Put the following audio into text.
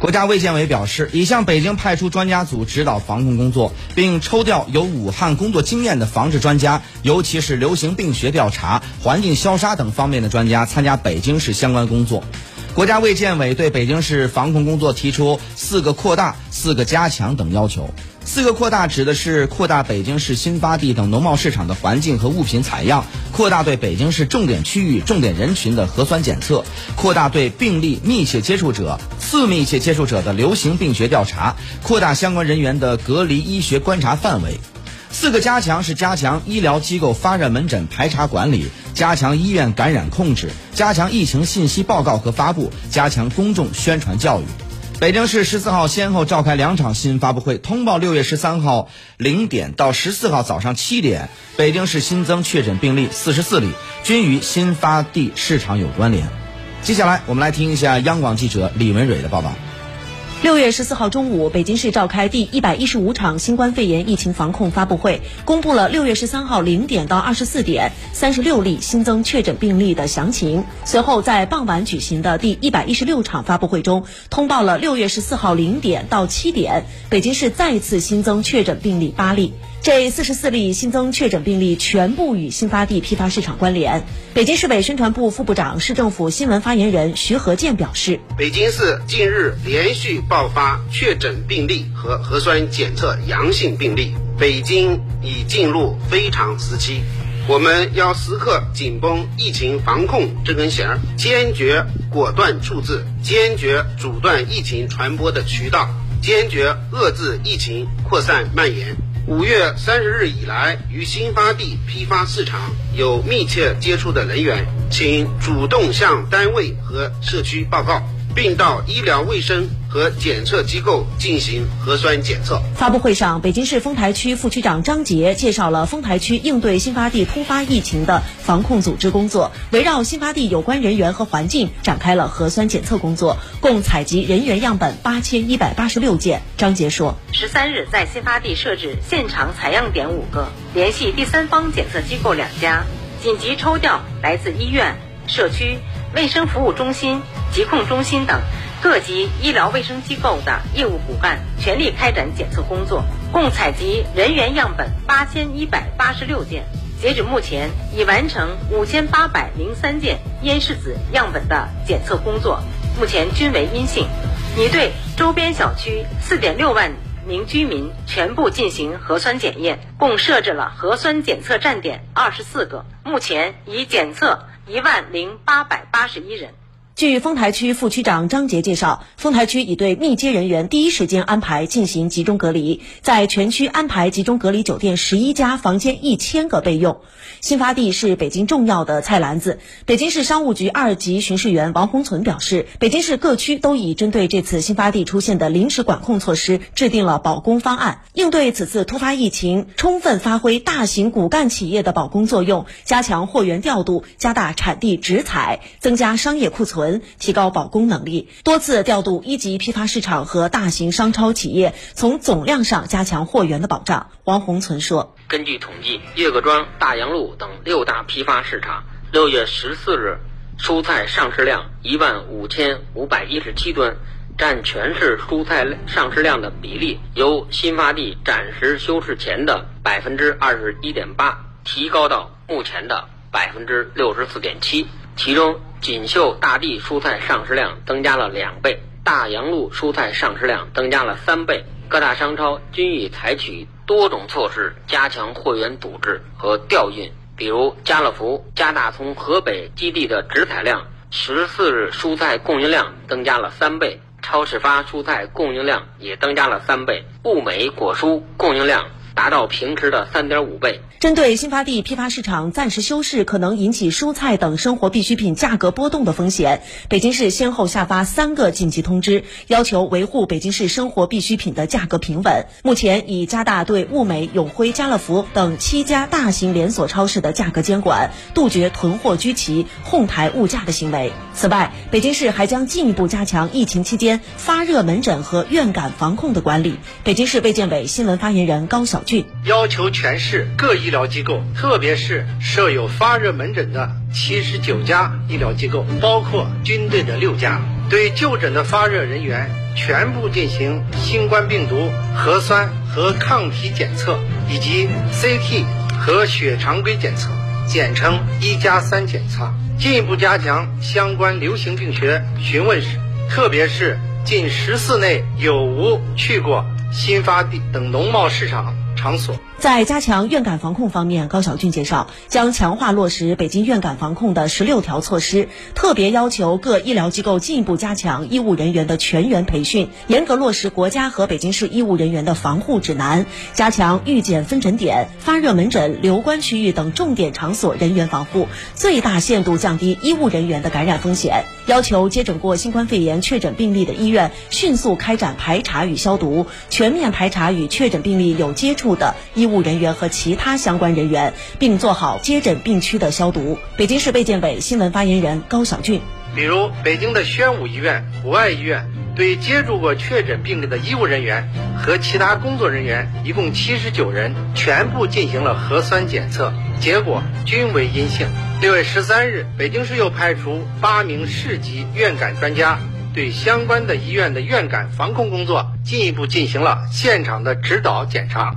国家卫健委表示，已向北京派出专家组指导防控工作，并抽调有武汉工作经验的防治专家，尤其是流行病学调查、环境消杀等方面的专家参加北京市相关工作。国家卫健委对北京市防控工作提出四个扩大、四个加强等要求。四个扩大指的是扩大北京市新发地等农贸市场的环境和物品采样，扩大对北京市重点区域、重点人群的核酸检测，扩大对病例密切接触者、次密切接触者的流行病学调查，扩大相关人员的隔离医学观察范围。四个加强是加强医疗机构发热门诊排查管理，加强医院感染控制，加强疫情信息报告和发布，加强公众宣传教育。北京市十四号先后召开两场新闻发布会，通报六月十三号零点到十四号早上七点，北京市新增确诊病例四十四例，均与新发地市场有关联。接下来，我们来听一下央广记者李文蕊的报道。六月十四号中午，北京市召开第一百一十五场新冠肺炎疫情防控发布会，公布了六月十三号零点到二十四点三十六例新增确诊病例的详情。随后，在傍晚举行的第一百一十六场发布会中，通报了六月十四号零点到七点，北京市再次新增确诊病例八例。这四十四例新增确诊病例全部与新发地批发市场关联。北京市委宣传部副部长、市政府新闻发言人徐和建表示，北京市近日连续爆发确诊病例和核酸检测阳性病例，北京已进入非常时期，我们要时刻紧绷疫情防控这根弦儿，坚决果断处置，坚决阻断疫情传播的渠道，坚决遏制疫情扩散蔓延。五月三十日以来，与新发地批发市场有密切接触的人员，请主动向单位和社区报告，并到医疗卫生和检测机构进行核酸检测。发布会上，北京市丰台区副区长张杰介绍了丰台区应对新发地突发疫情的防控组织工作，围绕新发地有关人员和环境展开了核酸检测工作，共采集人员样本八千一百八十六件。张杰说：“十三日在新发地设置现场采样点五个，联系第三方检测机构两家，紧急抽调来自医院、社区、卫生服务中心、疾控中心等各级医疗卫生机构的业务骨干，全力开展检测工作，共采集人员样本八千一百八十六件。截止目前，已完成五千八百零三件咽拭子样本的检测工作，目前均为阴性。已对周边小区四点六万名居民全部进行核酸检验，共设置了核酸检测站点二十四个，目前已检测一万零八百八十一人。据丰台区副区长张杰介绍，丰台区已对密接人员第一时间安排进行集中隔离，在全区安排集中隔离酒店十一家，房间一千个备用。新发地是北京重要的菜篮子。北京市商务局二级巡视员王洪存表示，北京市各区都已针对这次新发地出现的临时管控措施制定了保供方案，应对此次突发疫情，充分发挥大型骨干企业的保供作用，加强货源调度，加大产地直采，增加商业库存。提高保供能力，多次调度一级批发市场和大型商超企业，从总量上加强货源的保障。王洪存说：“根据统计，岳各庄、大洋路等六大批发市场六月十四日蔬菜上市量一万五千五百一十七吨，占全市蔬菜上市量的比例由新发地暂时休市前的百分之二十一点八提高到目前的百分之六十四点七，其中。”锦绣大地蔬菜上市量增加了两倍，大洋路蔬菜上市量增加了三倍。各大商超均已采取多种措施加强货源组织和调运，比如家乐福加大从河北基地的直采量，十四日蔬菜供应量增加了三倍，超市发蔬菜供应量也增加了三倍，物美果蔬供应量。达到平时的三点五倍。针对新发地批发市场暂时休市可能引起蔬菜等生活必需品价格波动的风险，北京市先后下发三个紧急通知，要求维护北京市生活必需品的价格平稳。目前已加大对物美、永辉、家乐福等七家大型连锁超市的价格监管，杜绝囤货居奇、哄抬物价的行为。此外，北京市还将进一步加强疫情期间发热门诊和院感防控的管理。北京市卫健委新闻发言人高晓。要求全市各医疗机构，特别是设有发热门诊的七十九家医疗机构，包括军队的六家，对就诊的发热人员全部进行新冠病毒核酸和抗体检测，以及 CT 和血常规检测，简称“一加三”检测。进一步加强相关流行病学询问时，特别是近十四内有无去过新发地等农贸市场。场所。在加强院感防控方面，高晓俊介绍，将强化落实北京院感防控的十六条措施，特别要求各医疗机构进一步加强医务人员的全员培训，严格落实国家和北京市医务人员的防护指南，加强预检分诊点、发热门诊、留观区域等重点场所人员防护，最大限度降低医务人员的感染风险。要求接诊过新冠肺炎确诊病例的医院迅速开展排查与消毒，全面排查与确诊病例有接触的医务人员和其他相关人员，并做好接诊病区的消毒。北京市卫健委新闻发言人高晓俊，比如北京的宣武医院、博爱医院，对接触过确诊病例的医务人员和其他工作人员一共七十九人，全部进行了核酸检测，结果均为阴性。六月十三日，北京市又派出八名市级院感专家，对相关的医院的院感防控工作进一步进行了现场的指导检查。